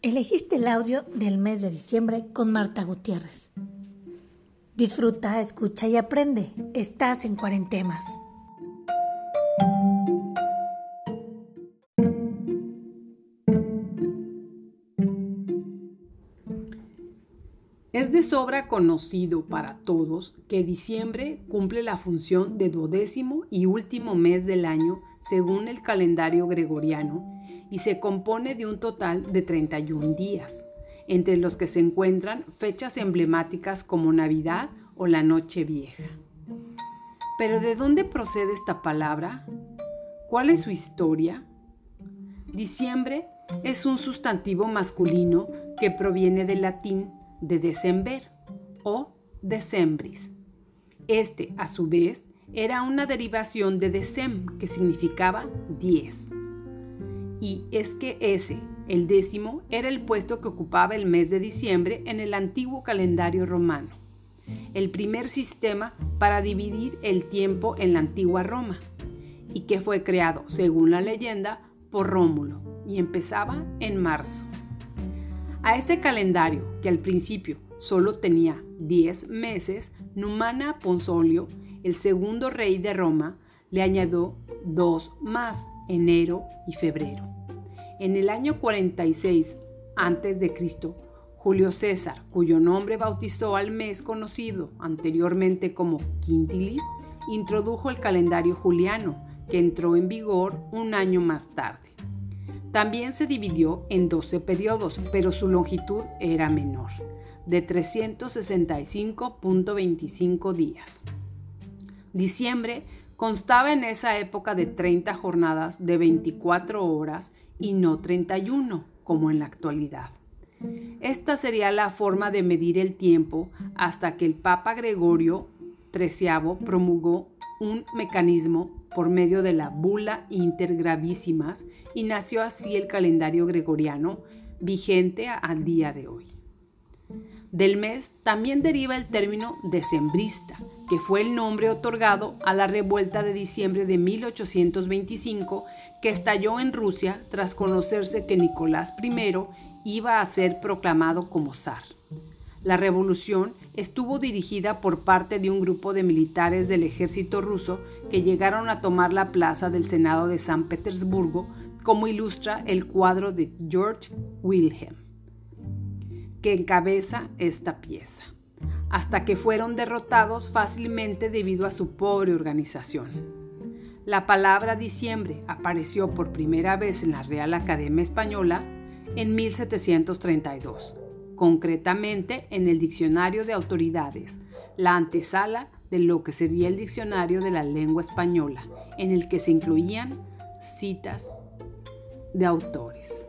Elegiste el audio del mes de diciembre con Marta Gutiérrez. Disfruta, escucha y aprende. Estás en Cuarentemas. Es de sobra conocido para todos que diciembre cumple la función de duodécimo y último mes del año según el calendario gregoriano y se compone de un total de 31 días, entre los que se encuentran fechas emblemáticas como Navidad o la Noche Vieja. Pero ¿de dónde procede esta palabra? ¿Cuál es su historia? Diciembre es un sustantivo masculino que proviene del latín de december o decembris. Este, a su vez, era una derivación de decem, que significaba diez y es que ese, el décimo, era el puesto que ocupaba el mes de diciembre en el antiguo calendario romano, el primer sistema para dividir el tiempo en la antigua Roma, y que fue creado, según la leyenda, por Rómulo, y empezaba en marzo. A ese calendario, que al principio solo tenía 10 meses, Numana Ponsolio, el segundo rey de Roma, le añadió dos más, enero y febrero. En el año 46 a.C., Julio César, cuyo nombre bautizó al mes conocido anteriormente como Quintilis, introdujo el calendario juliano, que entró en vigor un año más tarde. También se dividió en 12 periodos, pero su longitud era menor, de 365.25 días. Diciembre constaba en esa época de 30 jornadas de 24 horas y no 31, como en la actualidad. Esta sería la forma de medir el tiempo hasta que el Papa Gregorio XIII promulgó un mecanismo por medio de la bula intergravísimas y nació así el calendario gregoriano vigente al día de hoy. Del mes también deriva el término decembrista, que fue el nombre otorgado a la revuelta de diciembre de 1825 que estalló en Rusia tras conocerse que Nicolás I iba a ser proclamado como zar. La revolución estuvo dirigida por parte de un grupo de militares del ejército ruso que llegaron a tomar la plaza del Senado de San Petersburgo, como ilustra el cuadro de George Wilhelm, que encabeza esta pieza hasta que fueron derrotados fácilmente debido a su pobre organización. La palabra diciembre apareció por primera vez en la Real Academia Española en 1732, concretamente en el Diccionario de Autoridades, la antesala de lo que sería el Diccionario de la Lengua Española, en el que se incluían citas de autores.